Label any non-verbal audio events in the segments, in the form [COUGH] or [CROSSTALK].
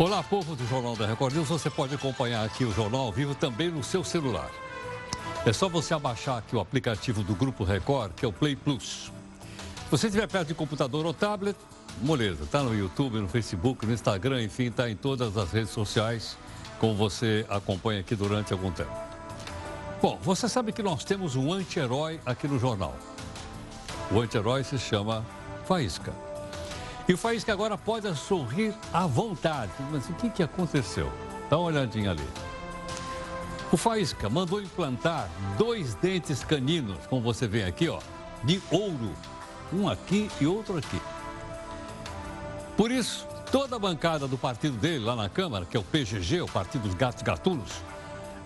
Olá, povo do Jornal da Record News. Você pode acompanhar aqui o Jornal ao vivo também no seu celular. É só você abaixar aqui o aplicativo do Grupo Record, que é o Play Plus. Se você estiver perto de computador ou tablet, moleza. Está no YouTube, no Facebook, no Instagram, enfim, está em todas as redes sociais, como você acompanha aqui durante algum tempo. Bom, você sabe que nós temos um anti-herói aqui no jornal. O anti-herói se chama Faísca. E o Faísca agora pode sorrir à vontade. Mas o que, que aconteceu? Dá uma olhadinha ali. O Faísca mandou implantar dois dentes caninos, como você vê aqui, ó, de ouro. Um aqui e outro aqui. Por isso, toda a bancada do partido dele lá na Câmara, que é o PGG, o Partido dos Gatos Gatunos,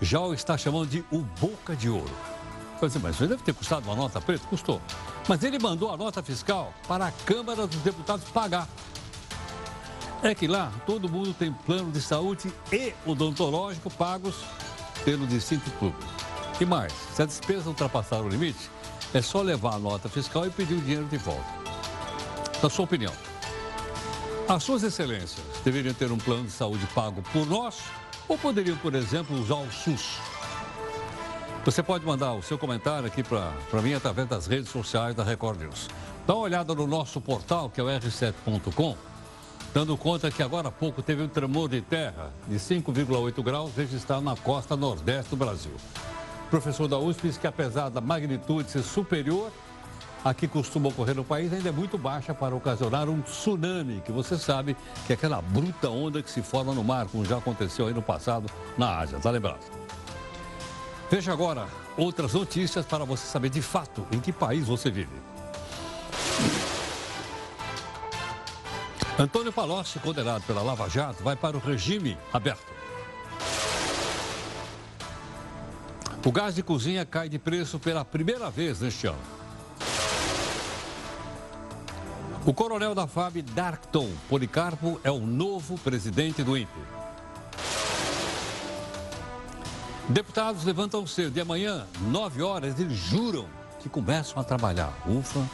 já o está chamando de o Boca de Ouro. Mas isso deve ter custado uma nota preta? Custou. Mas ele mandou a nota fiscal para a Câmara dos Deputados pagar. É que lá todo mundo tem plano de saúde e odontológico pagos pelo distinto público. E mais, se a despesa ultrapassar o limite, é só levar a nota fiscal e pedir o dinheiro de volta. Na sua opinião, as suas excelências deveriam ter um plano de saúde pago por nós ou poderiam, por exemplo, usar o SUS? Você pode mandar o seu comentário aqui para mim através das redes sociais da Record News. Dá uma olhada no nosso portal, que é o r7.com, dando conta que agora há pouco teve um tremor de terra de 5,8 graus registrado na costa nordeste do Brasil. O professor da USP disse que apesar da magnitude ser superior a que costuma ocorrer no país, ainda é muito baixa para ocasionar um tsunami, que você sabe que é aquela bruta onda que se forma no mar, como já aconteceu aí no passado na Ásia, tá lembrado? Veja agora outras notícias para você saber de fato em que país você vive. Antônio Palocci, condenado pela Lava Jato, vai para o regime aberto. O gás de cozinha cai de preço pela primeira vez neste ano. O coronel da FAB, Darkton Policarpo, é o novo presidente do INPE. Deputados levantam cedo de amanhã, 9 horas, eles juram que começam a trabalhar. Ufa.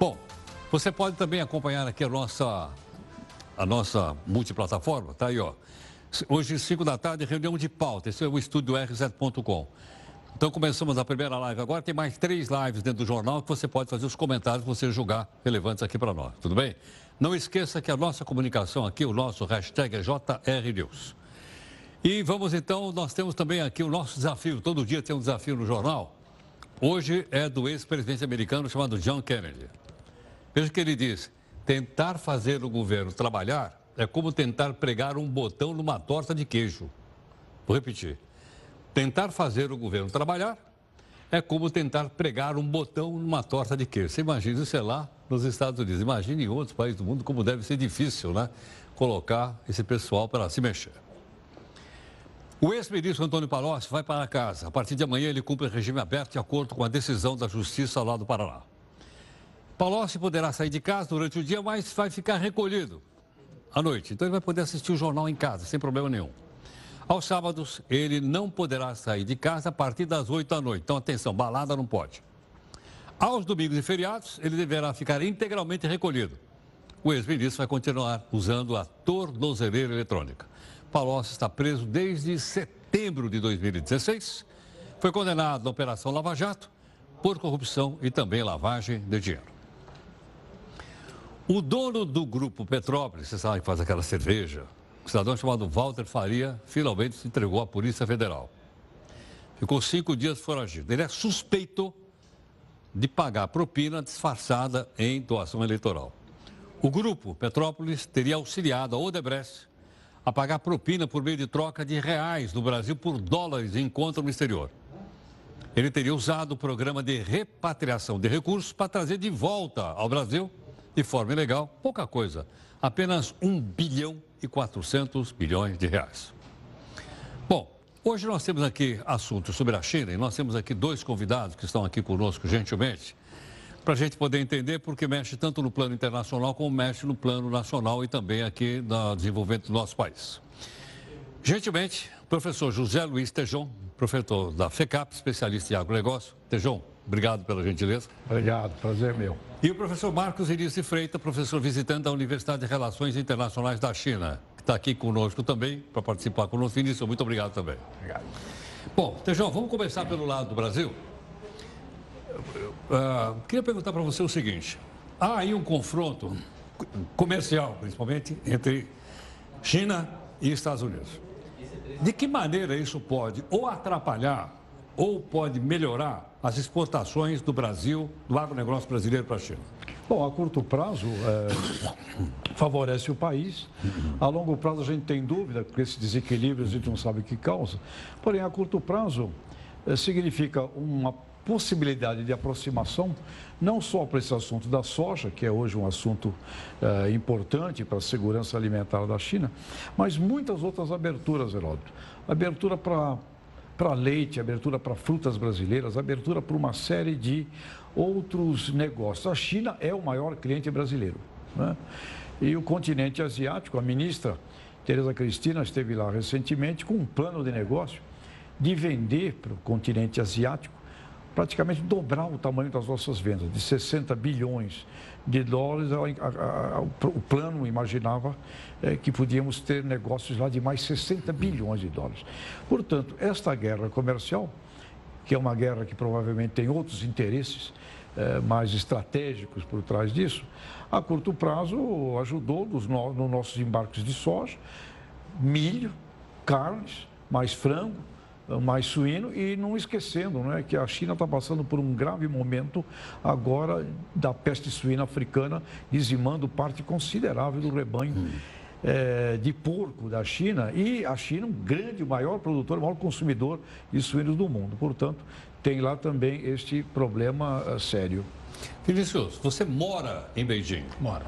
Bom, você pode também acompanhar aqui a nossa, a nossa multiplataforma, tá aí, ó. Hoje, 5 da tarde, reunião de pauta. Esse é o estúdio r7.com. Então começamos a primeira live agora. Tem mais três lives dentro do jornal que você pode fazer os comentários que você julgar relevantes aqui para nós. Tudo bem? Não esqueça que a nossa comunicação aqui, o nosso hashtag é JRNews. E vamos então, nós temos também aqui o nosso desafio. Todo dia tem um desafio no jornal. Hoje é do ex-presidente americano chamado John Kennedy. Veja o que ele diz: tentar fazer o governo trabalhar é como tentar pregar um botão numa torta de queijo. Vou repetir. Tentar fazer o governo trabalhar é como tentar pregar um botão numa torta de queijo. Você imagina é lá nos Estados Unidos. Imagine em outros países do mundo como deve ser difícil, né? Colocar esse pessoal para se mexer. O ex-ministro Antônio Palocci vai para casa. A partir de amanhã ele cumpre regime aberto de acordo com a decisão da Justiça lá do Paraná. Palocci poderá sair de casa durante o dia, mas vai ficar recolhido à noite. Então ele vai poder assistir o jornal em casa, sem problema nenhum. Aos sábados, ele não poderá sair de casa a partir das 8 da noite. Então, atenção, balada não pode. Aos domingos e feriados, ele deverá ficar integralmente recolhido. O ex-ministro vai continuar usando a tornozeleira eletrônica. Palocci está preso desde setembro de 2016. Foi condenado na Operação Lava Jato por corrupção e também lavagem de dinheiro. O dono do grupo Petrópolis, você sabe que faz aquela cerveja, um cidadão chamado Walter Faria finalmente se entregou à Polícia Federal. Ficou cinco dias foragido. Ele é suspeito de pagar propina disfarçada em doação eleitoral. O grupo Petrópolis teria auxiliado a Odebrecht a pagar propina por meio de troca de reais no Brasil por dólares em conta no exterior. Ele teria usado o programa de repatriação de recursos para trazer de volta ao Brasil, de forma ilegal, pouca coisa, apenas 1 bilhão e 400 bilhões de reais. Bom, hoje nós temos aqui assuntos sobre a China e nós temos aqui dois convidados que estão aqui conosco gentilmente para a gente poder entender porque mexe tanto no plano internacional como mexe no plano nacional e também aqui no desenvolvimento do nosso país. Gentilmente, professor José Luiz Tejon, professor da FECAP, especialista em agronegócio. Tejon, obrigado pela gentileza. Obrigado, prazer meu. E o professor Marcos Início Freitas, professor visitante da Universidade de Relações Internacionais da China, está aqui conosco também, para participar conosco. Início, muito obrigado também. Obrigado. Bom, Tejão, vamos começar pelo lado do Brasil. Uh, queria perguntar para você o seguinte: há aí um confronto comercial, principalmente, entre China e Estados Unidos. De que maneira isso pode ou atrapalhar ou pode melhorar as exportações do Brasil, do agronegócio brasileiro para a China? Bom, a curto prazo é, favorece o país. A longo prazo a gente tem dúvida, porque esse desequilíbrio a gente não sabe o que causa. Porém, a curto prazo é, significa uma possibilidade de aproximação, não só para esse assunto da soja, que é hoje um assunto eh, importante para a segurança alimentar da China, mas muitas outras aberturas, Heródoto. Abertura para para leite, abertura para frutas brasileiras, abertura para uma série de outros negócios. A China é o maior cliente brasileiro. Né? E o continente asiático, a ministra Tereza Cristina esteve lá recentemente com um plano de negócio de vender para o continente asiático praticamente dobrar o tamanho das nossas vendas, de 60 bilhões de dólares. A, a, a, o plano imaginava é, que podíamos ter negócios lá de mais 60 bilhões de dólares. Portanto, esta guerra comercial, que é uma guerra que provavelmente tem outros interesses é, mais estratégicos por trás disso, a curto prazo ajudou nos, no, nos nossos embarques de soja, milho, carnes, mais frango mais suíno e não esquecendo né, que a China está passando por um grave momento agora da peste suína africana, dizimando parte considerável do rebanho. Hum. É, de porco da China e a China um grande, maior produtor, o maior consumidor de suínos do mundo. Portanto, tem lá também este problema uh, sério. Vinicius, você mora em Beijing? Moro.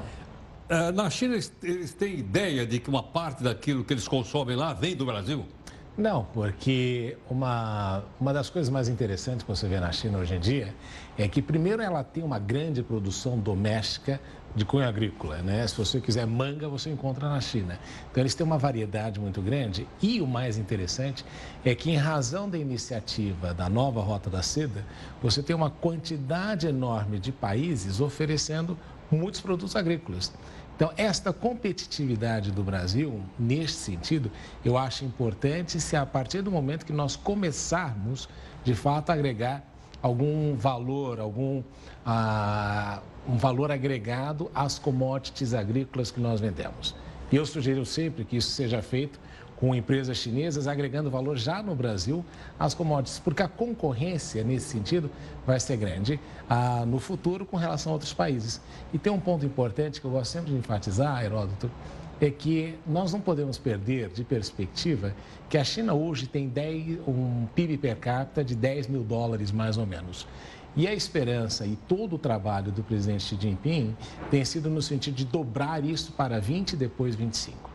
Uh, na China, eles, eles têm ideia de que uma parte daquilo que eles consomem lá vem do Brasil? Não, porque uma, uma das coisas mais interessantes que você vê na China hoje em dia é que, primeiro, ela tem uma grande produção doméstica de cunho agrícola, né? Se você quiser manga, você encontra na China. Então, eles têm uma variedade muito grande e o mais interessante é que, em razão da iniciativa da nova Rota da Seda, você tem uma quantidade enorme de países oferecendo muitos produtos agrícolas. Então, esta competitividade do Brasil, neste sentido, eu acho importante se a partir do momento que nós começarmos, de fato, a agregar algum valor, algum ah, um valor agregado às commodities agrícolas que nós vendemos. E eu sugiro sempre que isso seja feito com empresas chinesas agregando valor já no Brasil às commodities, porque a concorrência nesse sentido vai ser grande ah, no futuro com relação a outros países. E tem um ponto importante que eu gosto sempre de enfatizar, Heródoto, é que nós não podemos perder de perspectiva que a China hoje tem 10, um PIB per capita de 10 mil dólares mais ou menos. E a esperança e todo o trabalho do presidente Xi Jinping tem sido no sentido de dobrar isso para 20 e depois 25.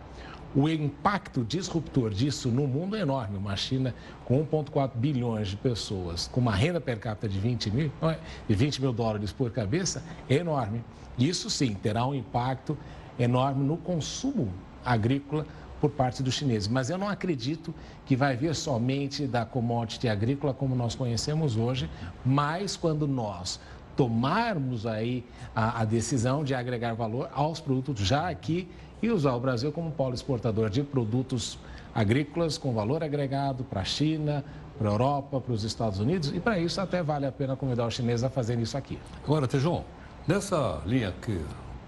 O impacto disruptor disso no mundo é enorme. Uma China com 1,4 bilhões de pessoas, com uma renda per capita de 20 mil, é? de 20 mil dólares por cabeça, é enorme. Isso sim terá um impacto enorme no consumo agrícola por parte dos chineses. Mas eu não acredito que vai vir somente da commodity agrícola como nós conhecemos hoje, mas quando nós tomarmos aí a, a decisão de agregar valor aos produtos já aqui e usar o Brasil como polo exportador de produtos agrícolas com valor agregado para a China, para a Europa, para os Estados Unidos e para isso até vale a pena convidar os chineses a fazerem isso aqui. Agora, Tejon, nessa linha que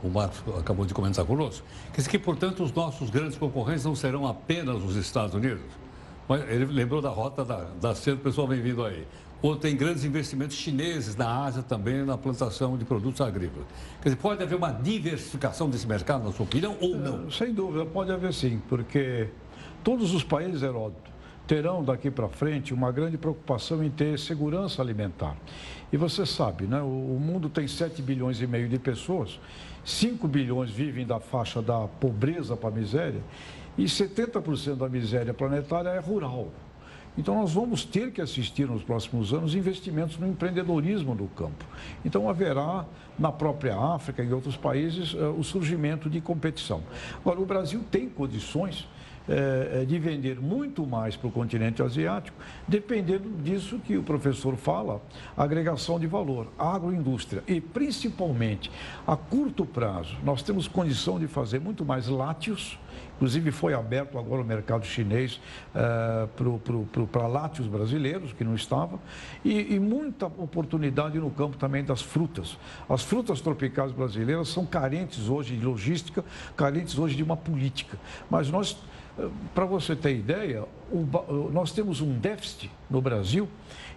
o Marcos acabou de comentar conosco, dizer que, portanto, os nossos grandes concorrentes não serão apenas os Estados Unidos? Ele lembrou da rota da, da cedo, o pessoal vem vindo aí ou tem grandes investimentos chineses na Ásia também na plantação de produtos agrícolas. Quer dizer, pode haver uma diversificação desse mercado, na sua opinião, ou não? Sem dúvida, pode haver sim, porque todos os países, Heródoto, terão daqui para frente uma grande preocupação em ter segurança alimentar. E você sabe, né, o mundo tem 7 bilhões e meio de pessoas, 5 bilhões vivem da faixa da pobreza para a miséria, e 70% da miséria planetária é rural. Então, nós vamos ter que assistir nos próximos anos investimentos no empreendedorismo do campo. Então, haverá na própria África e em outros países eh, o surgimento de competição. Agora, o Brasil tem condições é, de vender muito mais para o continente asiático, dependendo disso que o professor fala, agregação de valor, agroindústria e principalmente a curto prazo, nós temos condição de fazer muito mais látios, Inclusive foi aberto agora o mercado chinês uh, para látios brasileiros, que não estava, e, e, muita oportunidade no campo também das frutas. As frutas tropicais brasileiras são carentes hoje de logística, carentes hoje de uma política. Mas nós, eh, para você ter ideia, o, nós temos um déficit no Brasil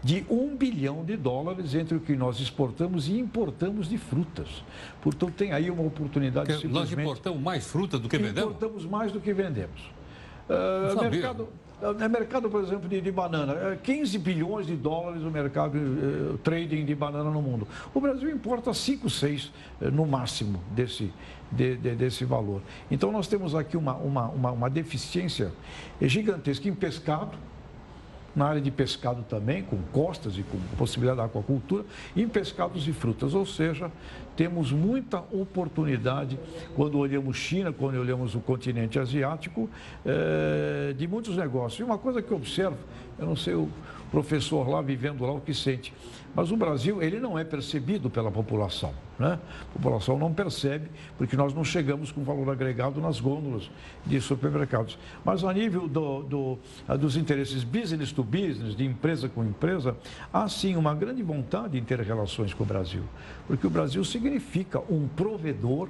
de um bilhão de dólares entre o que nós exportamos e importamos de frutas. Portanto, tem aí uma oportunidade Porque Nós importamos mais fruta do que vendemos? Importamos mais do que vendemos. Uh, mercado, uh, mercado, por exemplo, de, de, banana. 15 bilhões de dólares o mercado uh, trading de banana no mundo. O Brasil importa 5, 6 no máximo desse, de, de, desse valor. Então, nós temos aqui uma, uma, uma, uma deficiência gigantesca em pescado na área de pescado também, com costas e com possibilidade de aquacultura, em pescados e frutas. Ou seja, temos muita oportunidade quando olhamos China, quando olhamos o continente asiático, é, de muitos negócios. E uma coisa que eu observo, eu não sei o professor lá vivendo lá o que sente, mas o Brasil, ele não é percebido pela população. Né? A população não percebe, porque nós não chegamos com valor agregado nas gôndolas de supermercados. Mas a nível do, do, dos interesses business to business, de empresa com empresa, há sim uma grande vontade em ter relações com o Brasil. Porque o Brasil significa um provedor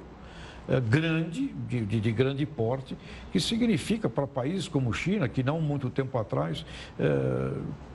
grande, de, de, de, grande porte, que significa para países como China, que não muito tempo atrás é,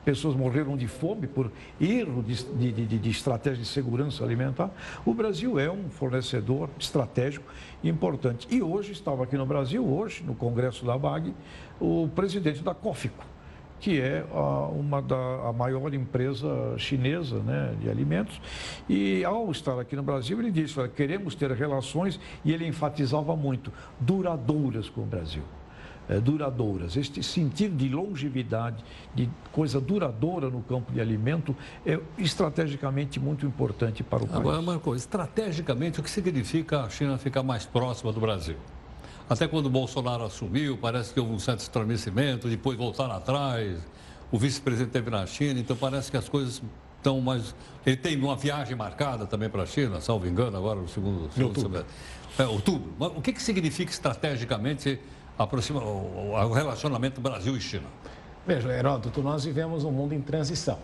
pessoas morreram de fome por erro de, de, de, estratégia de segurança alimentar, o Brasil é um fornecedor estratégico importante. E hoje, estava aqui no Brasil, hoje, no Congresso da BAG, o presidente da COFICO que é a, uma da a maior empresa chinesa né, de alimentos. E ao estar aqui no Brasil, ele disse: olha, queremos ter relações, e ele enfatizava muito, duradouras com o Brasil. É, duradouras. Este sentido de longevidade, de coisa duradoura no campo de alimento, é estrategicamente muito importante para o país. Agora, Marco, estrategicamente, o que significa a China ficar mais próxima do Brasil? Até quando o Bolsonaro assumiu, parece que houve um certo estremecimento, depois voltaram atrás. O vice-presidente esteve na China, então parece que as coisas estão mais. Ele tem uma viagem marcada também para a China, salvo engano, agora no segundo, segundo outubro. semestre. É, outubro. Mas o que, que significa estrategicamente aproxima, o, o relacionamento Brasil e China? Veja, Heródoto, nós vivemos um mundo em transição.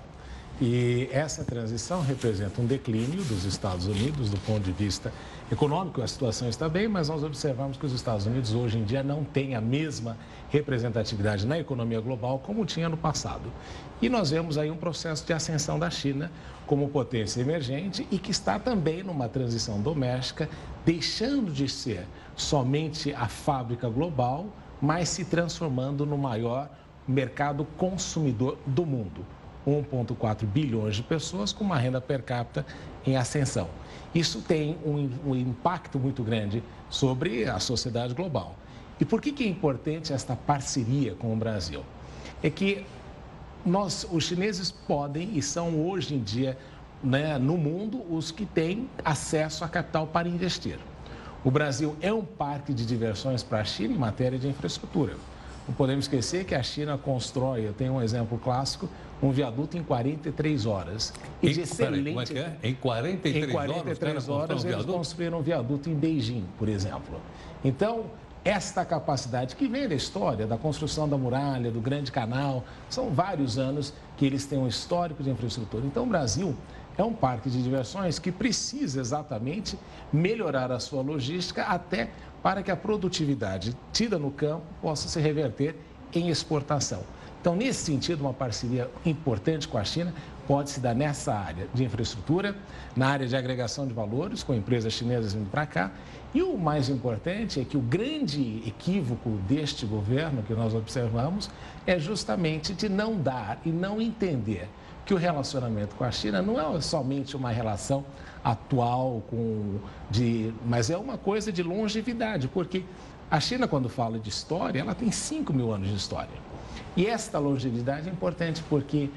E essa transição representa um declínio dos Estados Unidos do ponto de vista econômico, a situação está bem, mas nós observamos que os Estados Unidos hoje em dia não têm a mesma representatividade na economia global como tinha no passado. E nós vemos aí um processo de ascensão da China como potência emergente e que está também numa transição doméstica, deixando de ser somente a fábrica global, mas se transformando no maior mercado consumidor do mundo. 1,4 bilhões de pessoas com uma renda per capita em ascensão. Isso tem um, um, impacto muito grande sobre a sociedade global. E por que, que é importante esta parceria com o Brasil? É que nós, os chineses podem e são hoje em dia né, no mundo os que têm acesso a capital para investir. O Brasil é um parque de diversões para a China em matéria de infraestrutura. Não podemos esquecer que a China constrói, eu tenho um exemplo clássico, um viaduto em 43 horas. E de excelente... Como é que é? Em 43, em 43 horas, horas eles construíram um viaduto em Beijing, por exemplo. Então, esta capacidade que vem da história, da construção da muralha, do grande canal, são vários anos que eles têm um histórico de infraestrutura. Então, o Brasil é um parque de diversões que precisa exatamente melhorar a sua logística até para que a produtividade tida no campo possa se reverter em exportação. Então, nesse sentido, uma parceria importante com a China pode se dar nessa área de infraestrutura, na área de agregação de valores, com empresas chinesas vindo para cá. E o mais importante é que o grande equívoco deste governo que nós observamos é justamente de não dar e não entender que o relacionamento com a China não é somente uma relação atual, com, de, mas é uma coisa de longevidade, porque a China, quando fala de história, ela tem 5 mil anos de história. E esta longevidade é importante porque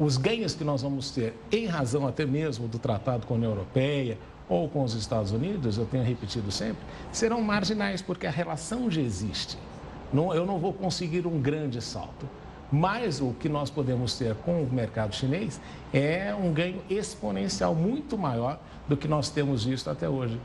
os ganhos que nós vamos ter, em razão até mesmo do tratado com a União Europeia ou com os Estados Unidos, eu tenho repetido sempre, serão marginais, porque a relação já existe. não, eu não vou conseguir um grande salto. Mas o que nós podemos ter com o mercado chinês é um ganho exponencial muito maior do que nós temos visto até hoje.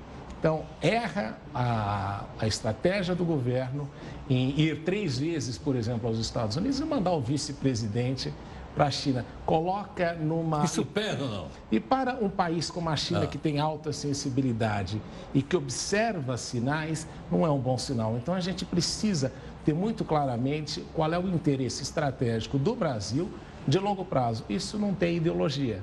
Então, erra a, a estratégia do governo em ir três vezes, por exemplo, aos Estados Unidos e mandar o vice-presidente para a China. Coloca numa. Isso pesa ou não? E para um país como a China, ah. que tem alta sensibilidade e que observa sinais, não é um bom sinal. Então a gente precisa ter muito claramente qual é o interesse estratégico do Brasil de longo prazo. Isso não tem ideologia.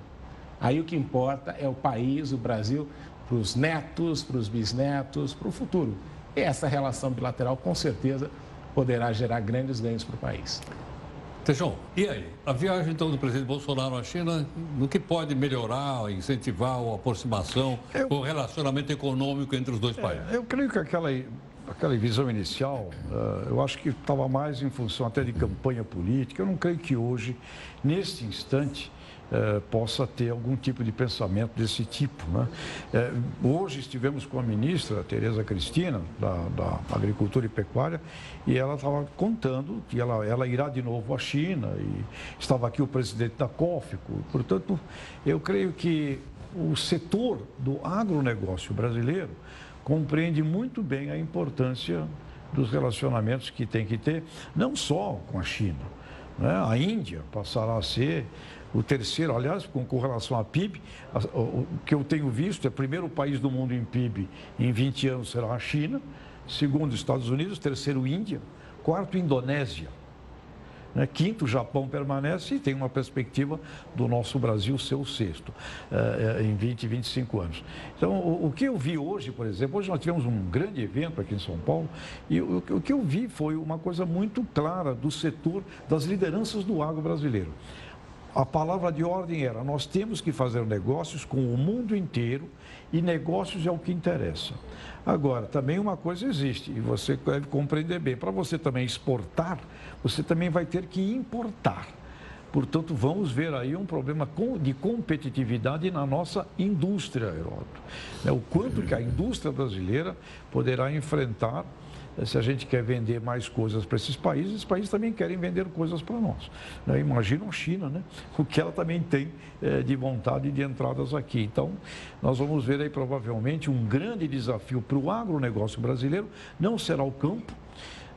Aí o que importa é o país, o Brasil, para os netos, para os bisnetos, para o futuro. E essa relação bilateral, com certeza, poderá gerar grandes ganhos para o país. Tejão, e aí? A viagem então do presidente Bolsonaro à China, no que pode melhorar, incentivar a aproximação, eu, o relacionamento econômico entre os dois é, países? Eu creio que aquela, aquela visão inicial, uh, eu acho que estava mais em função até de campanha política. Eu não creio que hoje, neste instante, eh, possa ter algum tipo de pensamento desse tipo. Né? Eh, hoje estivemos com a ministra Tereza Cristina, da, da Agricultura e Pecuária, e ela estava contando que ela, ela irá de novo à China, e estava aqui o presidente da COFICO. Portanto, eu creio que o setor do agronegócio brasileiro compreende muito bem a importância dos relacionamentos que tem que ter, não só com a China. Né? A Índia passará a ser o terceiro, aliás, com, com relação à PIB, o, que eu tenho visto é o primeiro país do mundo em PIB em 20 anos será a China, segundo Estados Unidos, terceiro Índia, quarto Indonésia. Né? Quinto, Japão permanece e tem uma perspectiva do nosso Brasil ser o sexto uh, em 20, 25 anos. Então, o, o, que eu vi hoje, por exemplo, hoje nós tivemos um grande evento aqui em São Paulo e o, o que eu vi foi uma coisa muito clara do setor das lideranças do agro brasileiro a palavra de ordem era: nós temos que fazer negócios com o mundo inteiro e negócios é o que interessa. Agora, também uma coisa existe, e você deve compreender bem: para você também exportar, você também vai ter que importar. Portanto, vamos ver aí um problema de competitividade na nossa indústria, Heródoto. Né, o quanto que a indústria brasileira poderá enfrentar se a gente quer vender mais coisas para esses países, esses países também querem vender coisas para nós. Né? Imagina a China, né? [LAUGHS] o que ela também tem é, de vontade de entradas aqui. Então, nós vamos ver aí provavelmente um grande desafio para o agronegócio brasileiro, não será o campo,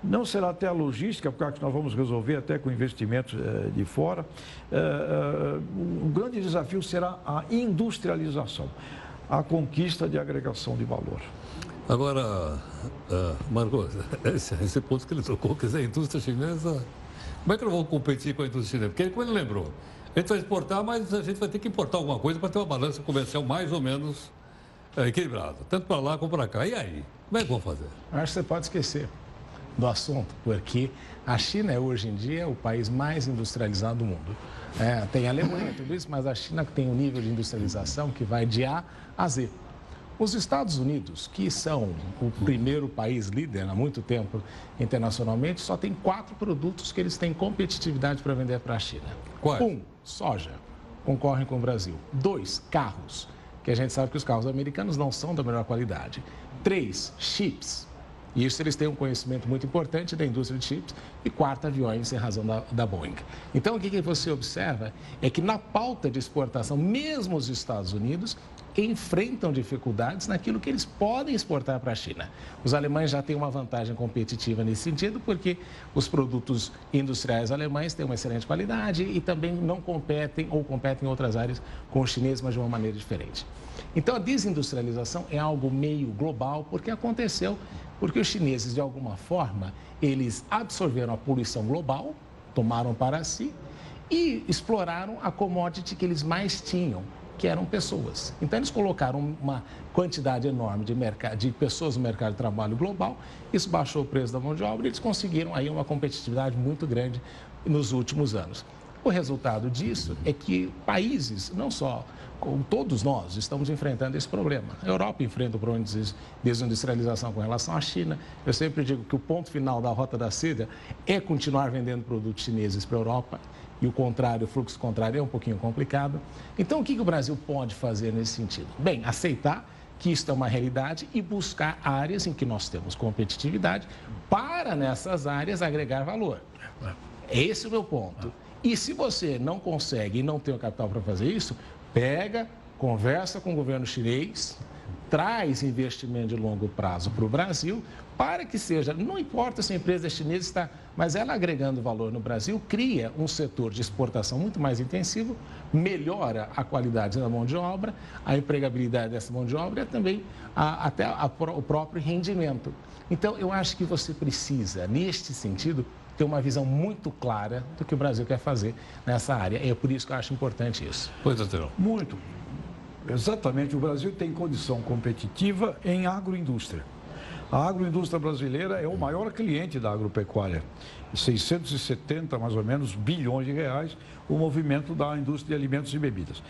não será até a logística, porque nós vamos resolver até com investimentos eh, de fora. Eh, um grande desafio será a industrialização, a conquista de agregação de valor. Agora, uh, Margot, [LAUGHS] esse, esse, ponto que ele tocou, quer dizer, a indústria chinesa, como é que nós vamos competir com a indústria chinesa? Porque, como ele lembrou, a gente vai exportar, mas a gente vai ter que importar alguma coisa para ter uma balança comercial mais ou menos é, equilibrada, tanto para lá como para cá. E aí, como é que vão fazer? Acho que você pode esquecer do assunto, porque a China é hoje em dia o país mais industrializado do mundo. É, tem a Alemanha, tudo isso, mas a China tem um nível de industrialização que vai de A a Z. Os Estados Unidos, que são o primeiro país líder há muito tempo internacionalmente, só tem quatro produtos que eles têm competitividade para vender para a China. Quais? Um, soja, concorrem com o Brasil. Dois, carros, que a gente sabe que os carros americanos não são da melhor qualidade. Três, chips. E isso eles têm um conhecimento muito importante da indústria de chips. E quarto, aviões, em razão da, da Boeing. Então, o que, que você observa é que na pauta de exportação, mesmo os Estados Unidos, enfrentam dificuldades naquilo que eles podem exportar para a China. Os alemães já têm uma vantagem competitiva nesse sentido, porque os produtos industriais alemães têm uma excelente qualidade e também não competem ou competem em outras áreas com os chineses, mas de uma maneira diferente. Então, a desindustrialização é algo meio global, porque aconteceu porque os chineses, de alguma forma, eles absorveram a poluição global, tomaram para si e exploraram a commodity que eles mais tinham, que eram pessoas. Então, eles colocaram uma quantidade enorme de, de pessoas no mercado de trabalho global, isso baixou o preço da mão de obra e eles conseguiram aí uma competitividade muito grande nos últimos anos. O resultado disso é que países, não só todos nós, estamos enfrentando esse problema. A Europa enfrenta o problema de desindustrialização com relação à China. Eu sempre digo que o ponto final da rota da seda é continuar vendendo produtos chineses para a Europa e o contrário, o fluxo contrário é um pouquinho complicado. Então, o que, que o Brasil pode fazer nesse sentido? Bem, aceitar que isso é uma realidade e buscar áreas em que nós temos competitividade para nessas áreas agregar valor. Esse é o meu ponto. E se você não consegue e não tem o capital para fazer isso, pega, conversa com o governo chinês, traz investimento de longo prazo para o Brasil, para que seja, não importa se a empresa chinesa está, mas ela agregando valor no Brasil, cria um setor de exportação muito mais intensivo, melhora a qualidade da mão de obra, a empregabilidade dessa mão de obra e também a, até a, o próprio rendimento. Então, eu acho que você precisa, neste sentido, ter uma visão muito clara do que o Brasil quer fazer nessa área. É por isso que eu acho importante isso. Pois, doutor. Muito. Exatamente. O Brasil tem condição competitiva em agroindústria. A agroindústria brasileira é o maior cliente da agropecuária. 670, mais ou menos, bilhões de reais o movimento da indústria de alimentos e bebidas.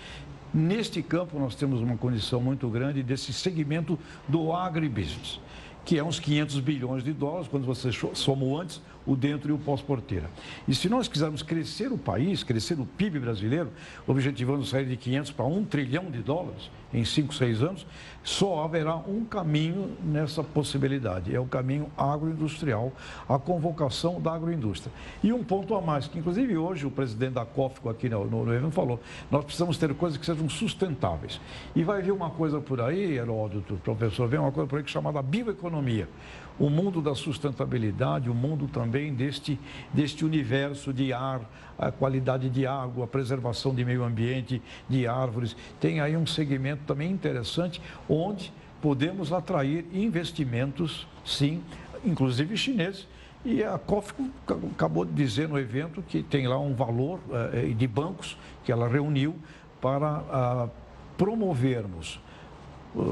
Neste campo, nós temos uma condição muito grande desse segmento do agribusiness que é uns 500 bilhões de dólares, quando você soma o antes, o dentro e o pós-porteira. E se nós quisermos crescer o país, crescer o PIB brasileiro, objetivando sair de 500 para 1 trilhão de dólares em 5, 6 anos, só haverá um caminho nessa possibilidade, é o caminho agroindustrial, a convocação da agroindústria. E um ponto a mais, que inclusive hoje o presidente da COFCO aqui no, no, no falou, nós precisamos ter coisas que sejam sustentáveis. E vai vir uma coisa por aí, Heródoto, professor, vem uma coisa por aí chamada bioeconomia o mundo da sustentabilidade, o mundo também deste, deste universo de ar, a qualidade de água, a preservação de meio ambiente, de árvores. Tem aí um segmento também interessante onde podemos atrair investimentos, sim, inclusive chineses. E a COFCO acabou de dizer no evento que tem lá um valor eh, de bancos que ela reuniu para ah, promovermos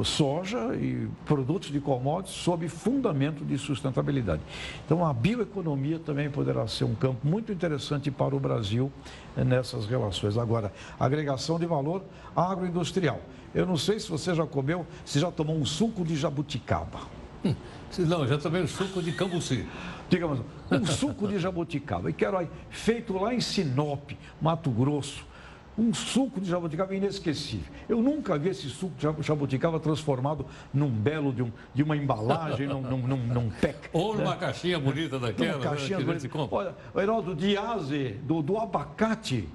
soja e produtos de commodities sob fundamento de sustentabilidade. Então, a bioeconomia também poderá ser um campo muito interessante para o Brasil eh, nessas relações. Agora, agregação de valor agroindustrial. Eu não sei se você já comeu, se já tomou um suco de jabuticaba. Hum, não, já tomei um suco de cambuci. Digamos, um suco de jabuticaba. E quero aí, feito lá em Sinop, Mato Grosso um suco de jabuticaba inesquecível. Eu nunca vi esse suco de jabuticaba transformado num belo de, um, de uma embalagem, num, num, num, num pack. Ou numa né? caixinha bonita daquela. Uma né, caixinha né, bonita. Olha, Heraldo, de aze, do, do abacate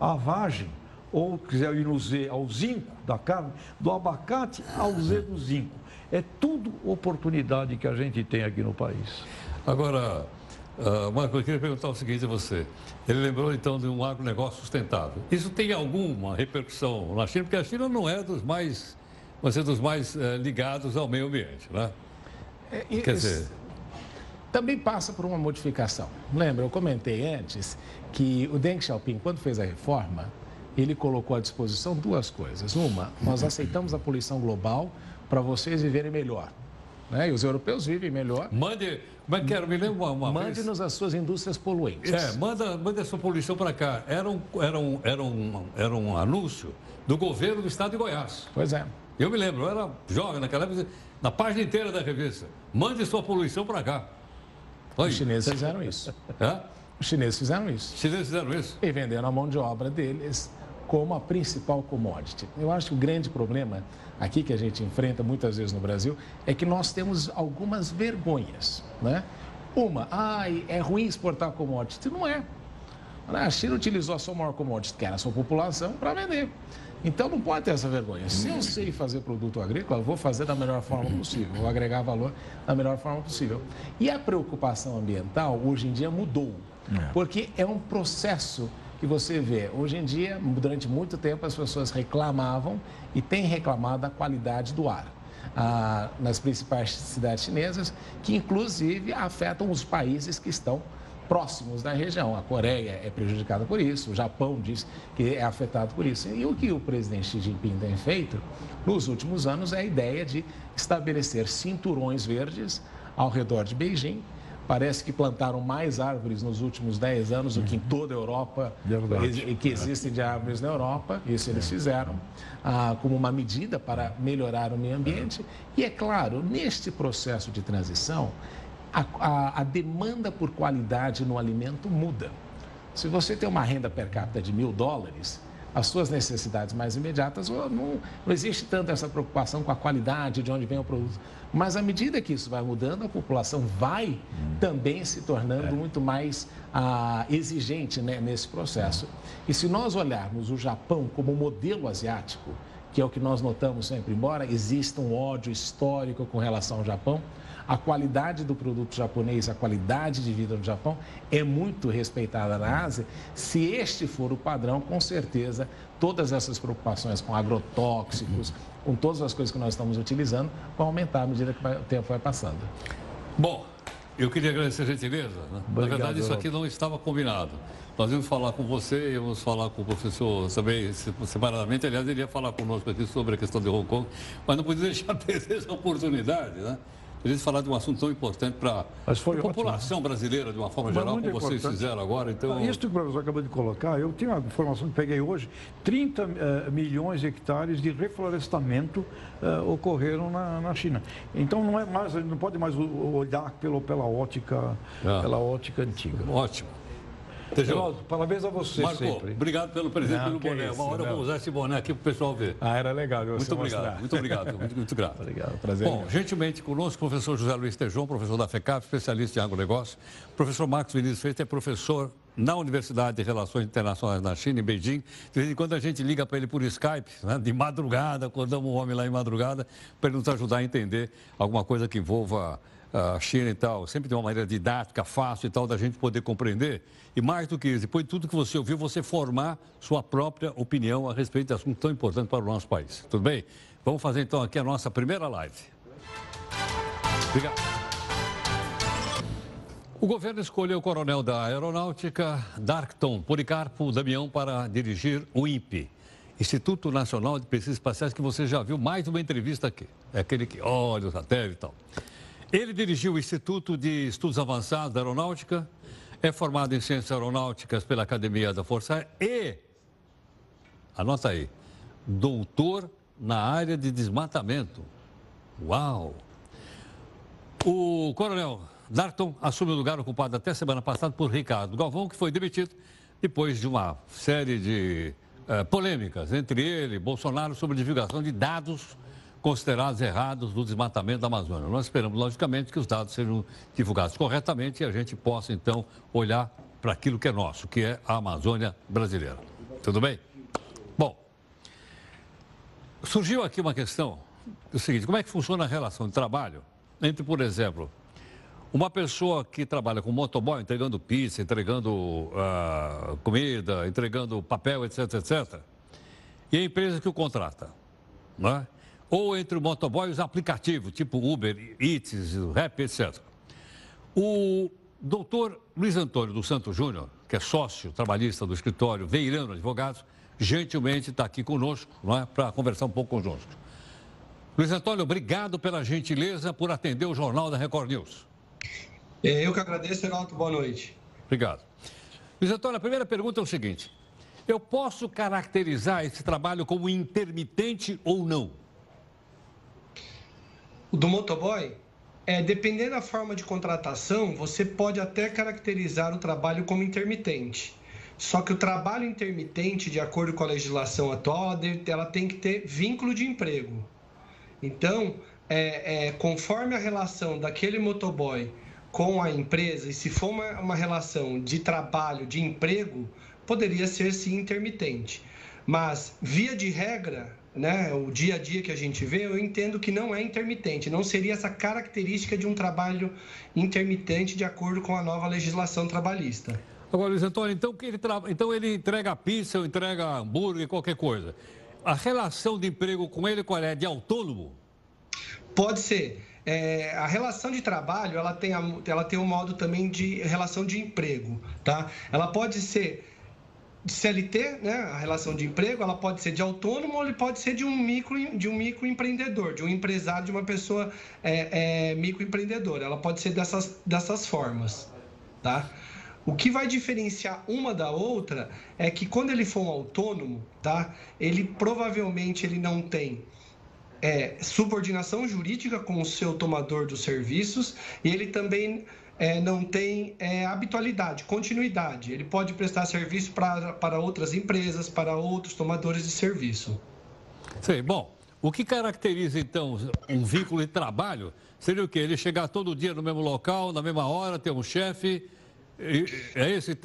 à vagem, ou quiser ir no Z ao zinco da carne, do abacate ao Z do zinco. É tudo oportunidade que a gente tem aqui no país. Agora, Uh, Marco, eu queria perguntar o seguinte a você. Ele lembrou então de um agronegócio sustentável. Isso tem alguma repercussão na China? Porque a China não é dos mais, vai ser dos mais uh, ligados ao meio ambiente, né? É, Quer dizer... Também passa por uma modificação. Lembra, eu comentei antes que o Deng Xiaoping, quando fez a reforma, ele colocou à disposição duas coisas. Uma, nós aceitamos a poluição global para vocês viverem melhor. Né? E os europeus vivem melhor. Mande, como é que era? Me lembra uma, uma Mande-nos as suas indústrias poluentes. É, manda, manda a sua poluição para cá. Era um, era, um, era, um, era um anúncio do governo do estado de Goiás. Pois é. Eu me lembro, eu era jovem naquela época, na página inteira da revista. Mande sua poluição para cá. Os chineses fizeram isso. É? Os chineses fizeram isso. Os chineses fizeram isso. E venderam a mão de obra deles como a principal commodity. Eu acho que o grande problema aqui que a gente enfrenta muitas vezes no Brasil é que nós temos algumas vergonhas, né? Uma, ai, é ruim exportar commodity. Não é. A China utilizou a sua maior commodity, que era a sua população, para vender. Então não pode ter essa vergonha. Se eu sei fazer produto agrícola, eu vou fazer da melhor forma possível, vou agregar valor da melhor forma possível. E a preocupação ambiental hoje em dia mudou, é. porque é um processo que você vê. Hoje em dia, durante muito tempo, as pessoas reclamavam e têm reclamado da qualidade do ar. Ah, nas principais cidades chinesas, que inclusive afetam os países que estão próximos da região. A Coreia é prejudicada por isso, o Japão diz que é afetado por isso. E o que o presidente Xi Jinping tem feito nos últimos anos é a ideia de estabelecer cinturões verdes ao redor de Beijing Parece que plantaram mais árvores nos últimos 10 anos do que em toda a Europa, Verdade. que existem de árvores na Europa. Isso eles fizeram ah, como uma medida para melhorar o meio ambiente. E é claro, neste processo de transição, a, a, a demanda por qualidade no alimento muda. Se você tem uma renda per capita de mil dólares, as suas necessidades mais imediatas, não, não existe tanto essa preocupação com a qualidade de onde vem o produto. Mas à medida que isso vai mudando, a população vai também se tornando é. muito mais ah, exigente né, nesse processo. E se nós olharmos o Japão como modelo asiático, que é o que nós notamos sempre, embora exista um ódio histórico com relação ao Japão, a qualidade do produto japonês, a qualidade de vida no Japão é muito respeitada na Ásia. Se este for o padrão, com certeza todas essas preocupações com agrotóxicos, com todas as coisas que nós estamos utilizando, vão aumentar à medida que o tempo vai passando. Bom, eu queria agradecer a gentileza. Né? Obrigado, Na verdade, isso aqui não estava combinado. Nós íamos falar com você, íamos falar com o professor também separadamente. Aliás, ele ia falar conosco aqui sobre a questão de Hong Kong, mas não podia [LAUGHS] deixar de ter essa oportunidade, né? A gente falar de um assunto tão importante para a população ótimo. brasileira, de uma forma geral, como importante. vocês fizeram agora. Então... Isso que o professor acabou de colocar, eu tenho uma informação que peguei hoje, 30 uh, eh, milhões de hectares de reflorestamento uh, ocorreram na, na, China. Então não é mais, não pode mais olhar pelo, pela ótica, ah. pela ótica antiga. Ótimo. Geraldo, parabéns a você Marco, sempre. obrigado pelo presente pelo boné. É isso, Uma hora eu vou usar esse boné aqui para o pessoal ver. Ah, era legal. Muito obrigado, mostrar. muito obrigado, muito, muito [LAUGHS] grato. obrigado, prazer. Bom, gentilmente conosco o professor José Luiz Tejon, professor da FECAP, especialista em agronegócio. O professor Marcos Vinícius Freitas é professor na Universidade de Relações Internacionais na China, em Beijing. De vez em quando a gente liga para ele por Skype, né? de madrugada, acordamos um homem lá em madrugada, para ele nos ajudar a entender alguma coisa que envolva a China e tal, sempre tem uma maneira didática, fácil e tal, da gente poder compreender. E mais do que isso, depois de tudo que você ouviu, você formar sua própria opinião a respeito de assunto tão importante para o nosso país. Tudo bem? Vamos fazer então aqui a nossa primeira live. Obrigado. O governo escolheu o coronel da Aeronáutica, Darkton Policarpo Damião, para dirigir o INPE, Instituto Nacional de Pesquisas Espaciais, que você já viu mais uma entrevista aqui. É aquele que olha o satélite e tal. Ele dirigiu o Instituto de Estudos Avançados da Aeronáutica, é formado em Ciências Aeronáuticas pela Academia da Força Aérea e, anota aí, doutor na área de desmatamento. Uau! O coronel Darton assume o lugar ocupado até semana passada por Ricardo Galvão, que foi demitido depois de uma série de uh, polêmicas entre ele e Bolsonaro sobre divulgação de dados considerados errados do desmatamento da Amazônia. Nós esperamos, logicamente, que os dados sejam divulgados corretamente e a gente possa, então, olhar para aquilo que é nosso, que é a Amazônia brasileira. Tudo bem? Bom, surgiu aqui uma questão, é o seguinte, como é que funciona a relação de trabalho entre, por exemplo, uma pessoa que trabalha com motoboy, entregando pizza, entregando uh, comida, entregando papel, etc, etc, e a empresa que o contrata, não é? Ou entre o motoboy e os aplicativos, tipo Uber, Eats, Rap, etc. O doutor Luiz Antônio do Santo Júnior, que é sócio trabalhista do escritório Veirano Advogados, gentilmente está aqui conosco, não é, para conversar um pouco conosco. Luiz Antônio, obrigado pela gentileza por atender o Jornal da Record News. É, eu que agradeço, Renato. Boa noite. Obrigado. Luiz Antônio, a primeira pergunta é o seguinte: eu posso caracterizar esse trabalho como intermitente ou não? O do motoboy, é, dependendo da forma de contratação, você pode até caracterizar o trabalho como intermitente. Só que o trabalho intermitente, de acordo com a legislação atual, ela, tem que ter vínculo de emprego. Então, é, é, conforme a relação daquele motoboy com a empresa, e se for uma, uma relação de trabalho, de emprego, poderia ser sim intermitente. Mas, via de regra, né, o dia a dia que a gente vê, eu entendo que não é intermitente, não seria essa característica de um trabalho intermitente de acordo com a nova legislação trabalhista. Agora, Luiz Antônio, então, ele, tra... então ele entrega pizza, ou entrega hambúrguer, qualquer coisa. A relação de emprego com ele qual é? De autônomo? Pode ser. É, a relação de trabalho ela tem, a, ela tem um modo também de relação de emprego, tá? Ela pode ser de CLT, né, a relação de emprego, ela pode ser de autônomo ou ele pode ser de um micro, de um microempreendedor, de um empresário, de uma pessoa é, é, microempreendedora. Ela pode ser dessas, dessas formas, tá? O que vai diferenciar uma da outra é que quando ele for um autônomo, tá? Ele provavelmente ele não tem é, subordinação jurídica com o seu tomador dos serviços e ele também é, não tem é, habitualidade, continuidade. Ele pode prestar serviço pra, para outras empresas, para outros tomadores de serviço. Sim, bom, o que caracteriza então um vínculo de trabalho seria o quê? Ele chegar todo dia no mesmo local, na mesma hora, ter um chefe. É esse,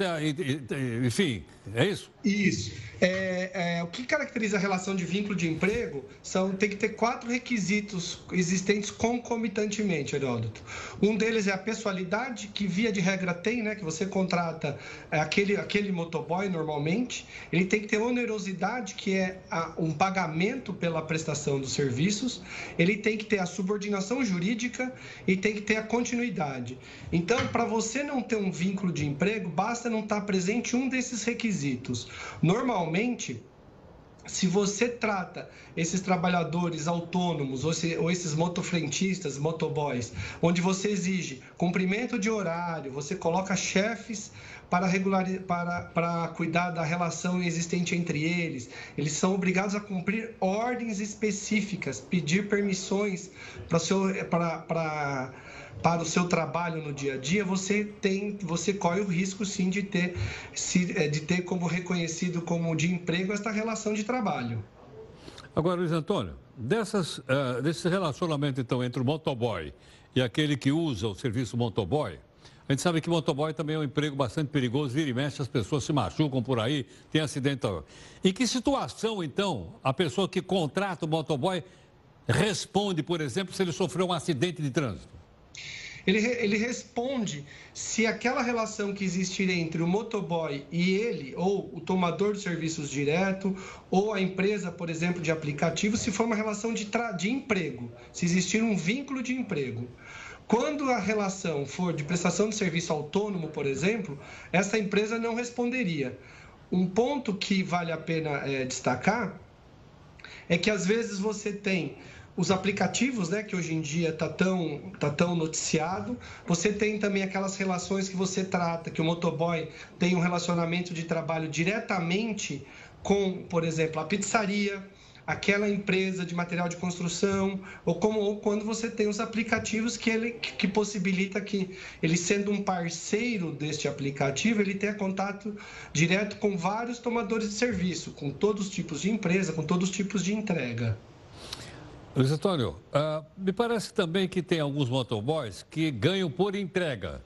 enfim, é isso? Isso. É, é, o que caracteriza a relação de vínculo de emprego são tem que ter quatro requisitos existentes concomitantemente, Heródoto. Um deles é a pessoalidade, que via de regra tem, né? Que você contrata é, aquele, aquele motoboy normalmente. Ele tem que ter onerosidade, que é a, um pagamento pela prestação dos serviços. Ele tem que ter a subordinação jurídica e tem que ter a continuidade. Então, para você não ter um vínculo de emprego, basta não estar presente um desses requisitos. Normalmente, se você trata esses trabalhadores autônomos ou, se, ou, esses motofrentistas, motoboys, onde você exige cumprimento de horário, você coloca chefes para, regular, para, para cuidar da relação existente entre eles, eles são obrigados a cumprir ordens específicas, pedir permissões para, seu, para, para para o seu trabalho no dia a dia, você tem, você corre o risco sim de ter, é, de ter como reconhecido como de emprego esta relação de trabalho. Agora, Luiz Antônio, dessas, uh, desse relacionamento então entre o motoboy e aquele que usa o serviço motoboy, a gente sabe que motoboy também é um emprego bastante perigoso, vira e mexe, as pessoas se machucam por aí, tem acidente. Em que situação, então, a pessoa que contrata o motoboy responde, por exemplo, se ele sofreu um acidente de trânsito? Ele, ele responde se aquela relação que existir entre o motoboy e ele, ou o tomador de serviços direto, ou a empresa, por exemplo, de aplicativo, se for uma relação de, de emprego, se existir um vínculo de emprego. Quando a relação for de prestação de serviço autônomo, por exemplo, essa empresa não responderia. Um ponto que vale a pena é, destacar é que às vezes você tem os aplicativos, né, que hoje em dia está tão, tá tão noticiado. Você tem também aquelas relações que você trata, que o motoboy tem um relacionamento de trabalho diretamente com, por exemplo, a pizzaria, aquela empresa de material de construção, ou como ou quando você tem os aplicativos que ele que possibilita que ele sendo um parceiro deste aplicativo, ele tenha contato direto com vários tomadores de serviço, com todos os tipos de empresa, com todos os tipos de entrega. Luiz Antônio, uh, me parece também que tem alguns motoboys que ganham por entrega.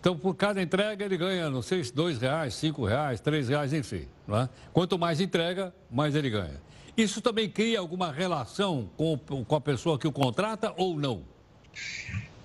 Então, por cada entrega, ele ganha, não sei, dois reais, cinco reais, três reais, enfim. É? Quanto mais entrega, mais ele ganha. Isso também cria alguma relação com, com a pessoa que o contrata ou não?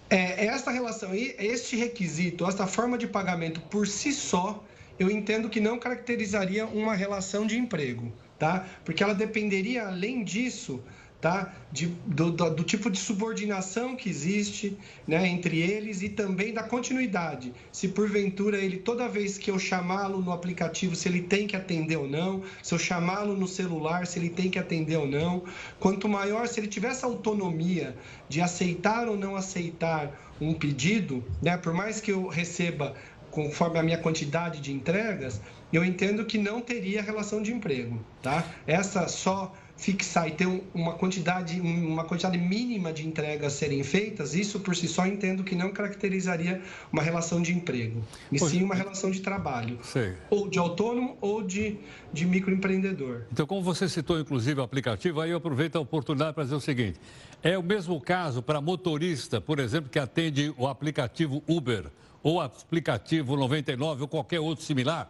É, esta relação, este requisito, esta forma de pagamento por si só, eu entendo que não caracterizaria uma relação de emprego, tá? Porque ela dependeria, além disso, tá? De, do, do, do, tipo de subordinação que existe né, entre eles e também da continuidade. Se porventura ele, toda vez que eu chamá-lo no aplicativo, se ele tem que atender ou não, se eu chamá-lo no celular, se ele tem que atender ou não. Quanto maior, se ele tiver essa autonomia de aceitar ou não aceitar um pedido, né, por mais que eu receba conforme a minha quantidade de entregas, eu entendo que não teria relação de emprego, tá? Essa só fixar e ter uma quantidade, uma quantidade mínima de entregas serem feitas, isso por si só entendo que não caracterizaria uma relação de emprego, e sim uma relação de trabalho, sei. ou de autônomo ou de, de microempreendedor. Então, como você citou inclusive o aplicativo, aí eu aproveito a oportunidade para dizer o seguinte: é o mesmo caso para motorista, por exemplo, que atende o aplicativo Uber ou aplicativo 99 ou qualquer outro similar?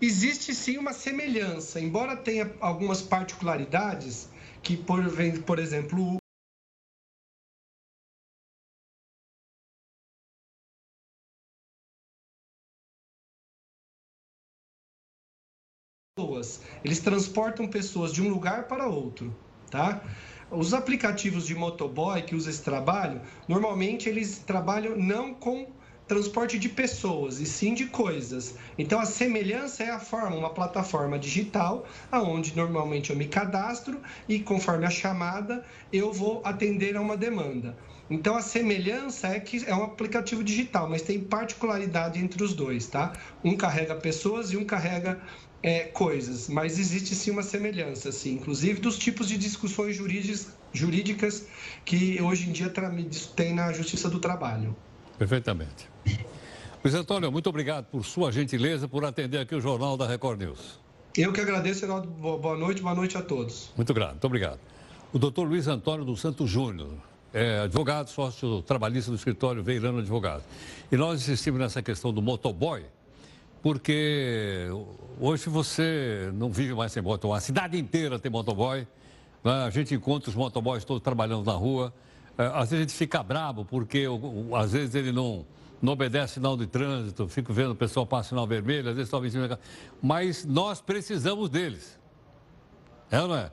Existe sim uma semelhança, embora tenha algumas particularidades que, por, por exemplo, eles transportam pessoas de um lugar para outro, tá? Os aplicativos de motoboy que usam esse trabalho, normalmente eles trabalham não com transporte de pessoas e sim de coisas. Então a semelhança é a forma, uma plataforma digital, aonde normalmente eu me cadastro e conforme a chamada eu vou atender a uma demanda. Então a semelhança é que é um aplicativo digital, mas tem particularidade entre os dois, tá? Um carrega pessoas e um carrega é, coisas, mas existe sim uma semelhança, sim, inclusive dos tipos de discussões jurídicas, jurídicas que hoje em dia tem na Justiça do Trabalho. Perfeitamente. Luiz Antônio, muito obrigado por sua gentileza, por atender aqui o Jornal da Record News. Eu que agradeço, Heraldo. Boa noite, boa noite a todos. Muito grato, muito obrigado. O doutor Luiz Antônio dos Santos Júnior, é advogado, sócio trabalhista do escritório Veirano Advogado. E nós insistimos nessa questão do motoboy, porque hoje você não vive mais sem motoboy. A cidade inteira tem motoboy. Né? A gente encontra os motoboys todos trabalhando na rua. É, às vezes a gente fica bravo porque às vezes ele não, não obedece sinal de trânsito, fico vendo o pessoal passar sinal vermelho, às vezes estão vestindo. Mas nós precisamos deles. É ou não é?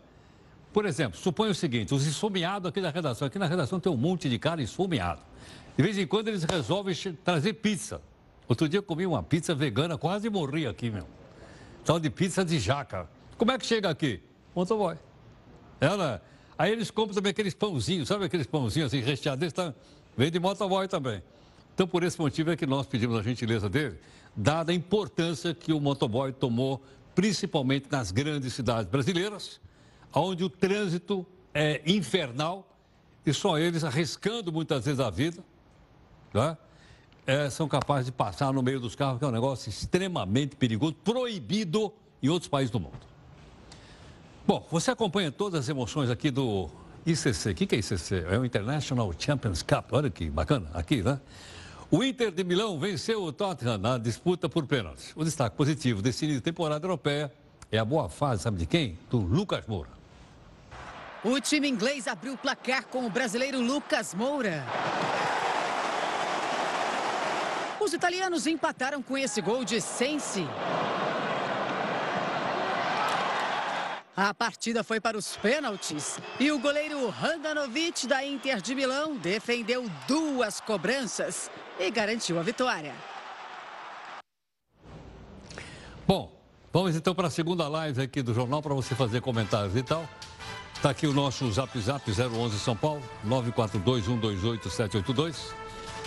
Por exemplo, suponha o seguinte: os esfomeados aqui da redação. Aqui na redação tem um monte de cara esfomeado. De vez em quando eles resolvem trazer pizza. Outro dia eu comi uma pizza vegana, quase morri aqui, meu. Tal de pizza de jaca. Como é que chega aqui? Motoboy. Ela. Aí eles compram também aqueles pãozinhos, sabe aqueles pãozinhos assim recheados? Tá... Vem de motoboy também. Então, por esse motivo é que nós pedimos a gentileza dele, dada a importância que o motoboy tomou, principalmente nas grandes cidades brasileiras, onde o trânsito é infernal e só eles, arriscando muitas vezes a vida, tá? é, são capazes de passar no meio dos carros, que é um negócio extremamente perigoso, proibido em outros países do mundo. Bom, você acompanha todas as emoções aqui do ICC. O que, é ICC? É o International Champions Cup. Olha que bacana, aqui, né? O Inter de Milão venceu o Tottenham na disputa por pênaltis. O destaque positivo desse início de temporada europeia é a boa fase, sabe de quem? Do Lucas Moura. O time inglês abriu o placar com o brasileiro Lucas Moura. Os italianos empataram com esse gol de Sensi. A partida foi para os pênaltis e o goleiro Handanovic da Inter de Milão defendeu duas cobranças e garantiu a vitória. Bom, vamos então para a segunda live aqui do jornal para você fazer comentários e tal. Está aqui o nosso Zap Zap 011 São Paulo, 942-128-782.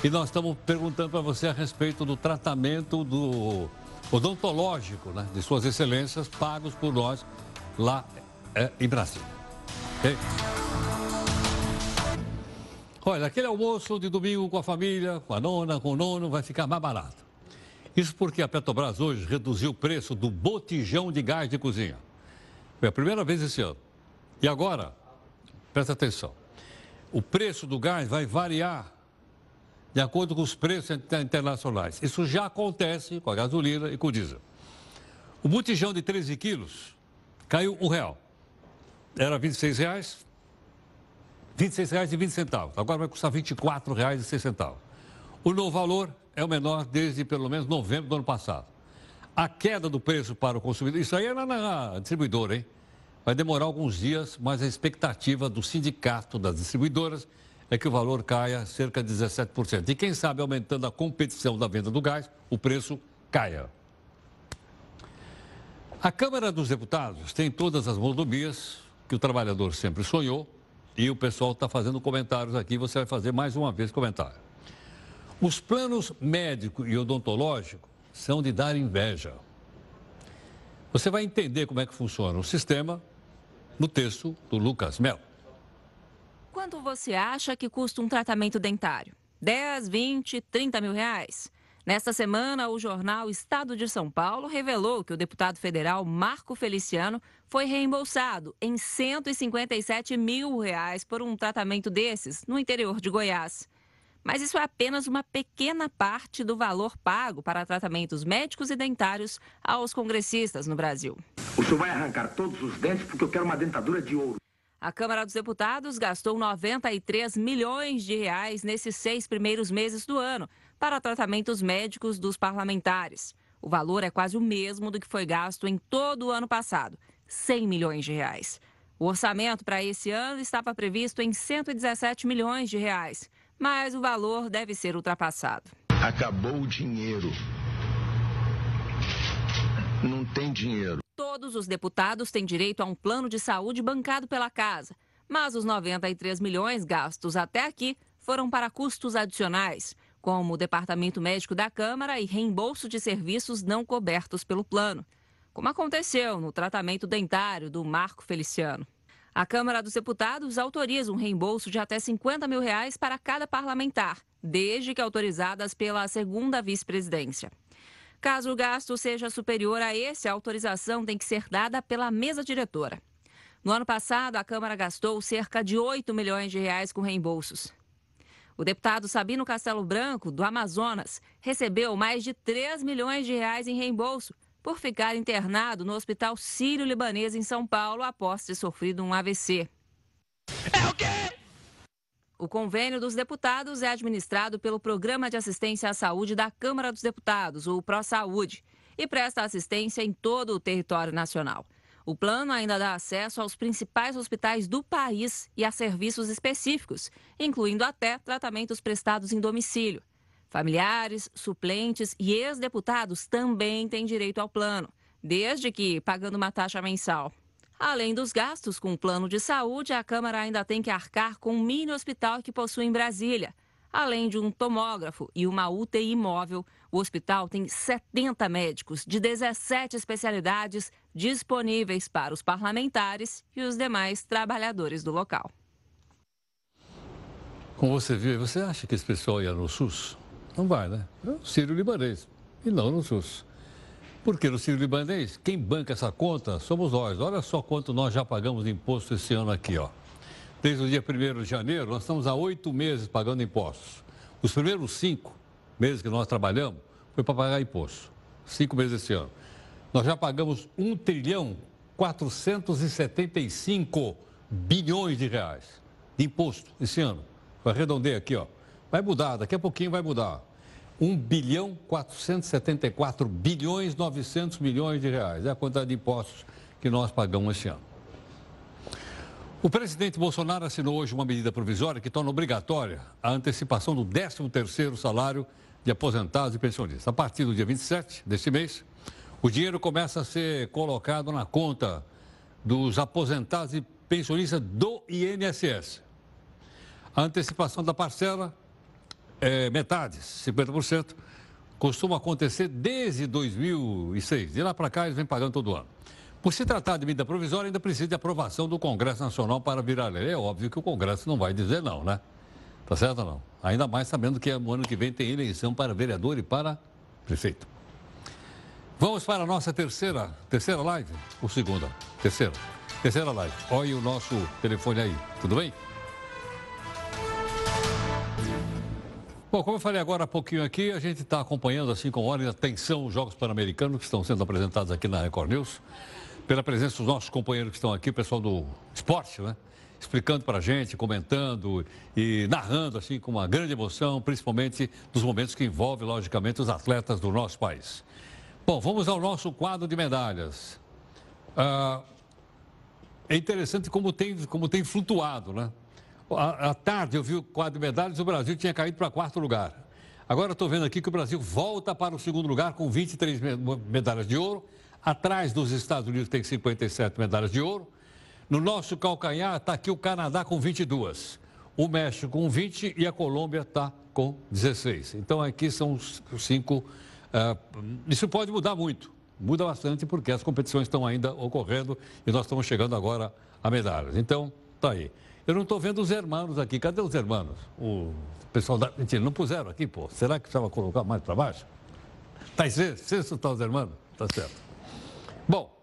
E nós estamos perguntando para você a respeito do tratamento do odontológico, né, de suas excelências, pagos por nós lá é, em Brasília. Okay? Olha, aquele almoço de domingo com a família, com a nona, com o nono, vai ficar mais barato. Isso porque a Petrobras hoje reduziu o preço do botijão de gás de cozinha. Foi a primeira vez esse ano. E agora, presta atenção, o preço do gás vai variar de acordo com os preços internacionais. Isso já acontece com a gasolina e com o diesel. O botijão de 13 quilos caiu um real. Era 26 reais, R$ 26,20. Agora vai custar R$ 24,06. O novo valor é o menor desde pelo menos novembro do ano passado. A queda do preço para o consumidor, isso aí é na, na distribuidora, hein? Vai demorar alguns dias, mas a expectativa do sindicato das distribuidoras é que o valor caia cerca de 17%. E quem sabe, aumentando a competição da venda do gás, o preço caia. A Câmara dos Deputados tem todas as mordomias que o trabalhador sempre sonhou e o pessoal está fazendo comentários aqui. Você vai fazer mais uma vez comentário. Os planos médico e odontológico são de dar inveja. Você vai entender como é que funciona o sistema no texto do Lucas Mel. Quanto você acha que custa um tratamento dentário? 10, 20, 30 mil reais? Nesta semana, o jornal Estado de São Paulo revelou que o deputado federal Marco Feliciano foi reembolsado em 157 mil reais por um tratamento desses no interior de Goiás. Mas isso é apenas uma pequena parte do valor pago para tratamentos médicos e dentários aos congressistas no Brasil. O senhor vai arrancar todos os dentes porque eu quero uma dentadura de ouro. A Câmara dos Deputados gastou 93 milhões de reais nesses seis primeiros meses do ano para tratamentos médicos dos parlamentares. O valor é quase o mesmo do que foi gasto em todo o ano passado, 100 milhões de reais. O orçamento para esse ano estava previsto em 117 milhões de reais, mas o valor deve ser ultrapassado. Acabou o dinheiro. Não tem dinheiro. Todos os deputados têm direito a um plano de saúde bancado pela casa, mas os 93 milhões gastos até aqui foram para custos adicionais como o Departamento Médico da Câmara e reembolso de serviços não cobertos pelo plano, como aconteceu no tratamento dentário do Marco Feliciano. A Câmara dos Deputados autoriza um reembolso de até 50 mil reais para cada parlamentar, desde que autorizadas pela segunda vice-presidência. Caso o gasto seja superior a esse, a autorização tem que ser dada pela mesa diretora. No ano passado, a Câmara gastou cerca de 8 milhões de reais com reembolsos. O deputado Sabino Castelo Branco, do Amazonas, recebeu mais de 3 milhões de reais em reembolso por ficar internado no Hospital Sírio-Libanês em São Paulo após ter sofrido um AVC. É o quê? O convênio dos deputados é administrado pelo Programa de Assistência à Saúde da Câmara dos Deputados, o ProSaúde, e presta assistência em todo o território nacional. O plano ainda dá acesso aos principais hospitais do país e a serviços específicos, incluindo até tratamentos prestados em domicílio. Familiares, suplentes e ex-deputados também têm direito ao plano, desde que pagando uma taxa mensal. Além dos gastos com o plano de saúde, a Câmara ainda tem que arcar com um mini hospital que possui em Brasília. Além de um tomógrafo e uma UTI móvel, o hospital tem 70 médicos de 17 especialidades disponíveis para os parlamentares e os demais trabalhadores do local. Como você vê, você acha que esse pessoal ia no SUS? Não vai, né? É o Sírio Libanês e não no SUS. Porque no Sírio Libanês, quem banca essa conta somos nós. Olha só quanto nós já pagamos de imposto esse ano aqui, ó. Desde o dia 1 de janeiro, nós estamos há oito meses pagando impostos. Os primeiros cinco meses que nós trabalhamos foi para pagar imposto. Cinco meses esse ano. Nós já pagamos 1 trilhão 475 bilhões de reais de imposto esse ano. Arredondei aqui, ó. Vai mudar, daqui a pouquinho vai mudar. 1 bilhão 474 bilhões 900 milhões de reais. É a quantidade de impostos que nós pagamos esse ano. O presidente Bolsonaro assinou hoje uma medida provisória que torna obrigatória a antecipação do 13º salário de aposentados e pensionistas. A partir do dia 27 deste mês, o dinheiro começa a ser colocado na conta dos aposentados e pensionistas do INSS. A antecipação da parcela é, metade, 50%, costuma acontecer desde 2006. De lá para cá, eles vêm pagando todo ano. Por se tratar de medida provisória, ainda precisa de aprovação do Congresso Nacional para virar lei. É óbvio que o Congresso não vai dizer não, né? Tá certo ou não? Ainda mais sabendo que no ano que vem tem eleição para vereador e para prefeito. Vamos para a nossa terceira, terceira live? Ou segunda? Terceira. Terceira live. Olha o nosso telefone aí. Tudo bem? Bom, como eu falei agora há pouquinho aqui, a gente está acompanhando assim com e atenção os Jogos Pan-Americanos que estão sendo apresentados aqui na Record News, pela presença dos nossos companheiros que estão aqui, o pessoal do esporte, né? Explicando para a gente, comentando e narrando assim com uma grande emoção, principalmente dos momentos que envolvem, logicamente, os atletas do nosso país. Bom, vamos ao nosso quadro de medalhas. Ah, é interessante como tem, como tem flutuado, né? À tarde eu vi o quadro de medalhas o Brasil tinha caído para quarto lugar. Agora estou vendo aqui que o Brasil volta para o segundo lugar com 23 medalhas de ouro. Atrás dos Estados Unidos tem 57 medalhas de ouro. No nosso calcanhar está aqui o Canadá com 22. O México com 20 e a Colômbia está com 16. Então aqui são os cinco. Uh, isso pode mudar muito. Muda bastante porque as competições estão ainda ocorrendo e nós estamos chegando agora a medalhas. Então, está aí. Eu não estou vendo os hermanos aqui. Cadê os hermanos? O pessoal da Argentina não puseram aqui, pô. Será que precisava colocar mais para baixo? Tá em sexto? Sexto está os hermanos? Tá certo. Bom,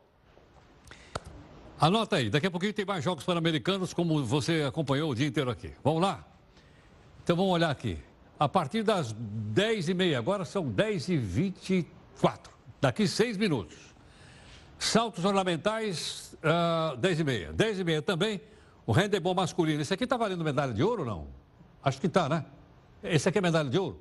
anota aí. Daqui a pouquinho tem mais Jogos Pan-Americanos, como você acompanhou o dia inteiro aqui. Vamos lá? Então vamos olhar aqui. A partir das 10h30, agora são 10h24. Daqui seis minutos. Saltos ornamentais, uh, 10h30. 10h30 também o handebol masculino, esse aqui está valendo medalha de ouro ou não? Acho que está, né? Esse aqui é medalha de ouro?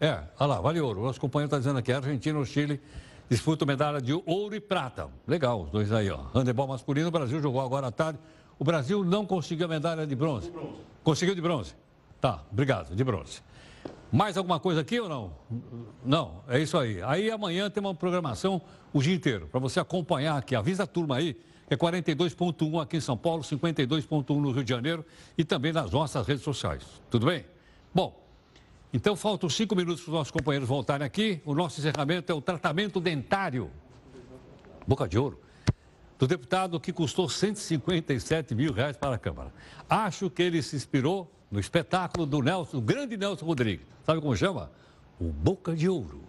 É, olha lá, vale ouro. O nosso companheiro está dizendo aqui, Argentina ou Chile disputam medalha de ouro e prata. Legal, os dois aí, ó. Handebol masculino, o Brasil jogou agora à tarde. O Brasil não conseguiu a medalha de bronze. De bronze. Conseguiu de bronze? Tá, obrigado, de bronze. Mais alguma coisa aqui ou não? Não, é isso aí. Aí amanhã tem uma programação o dia inteiro, para você acompanhar aqui. Avisa a turma aí é 42,1 aqui em São Paulo, 52,1 no Rio de Janeiro e também nas nossas redes sociais. Tudo bem? Bom, então faltam cinco minutos para os nossos companheiros voltarem aqui. O nosso encerramento é o tratamento dentário. Boca de ouro. do deputado que custou 157 mil reais para a Câmara. Acho que ele se inspirou no espetáculo do Nelson, do grande Nelson Rodrigues. Sabe como chama? O Boca de Ouro.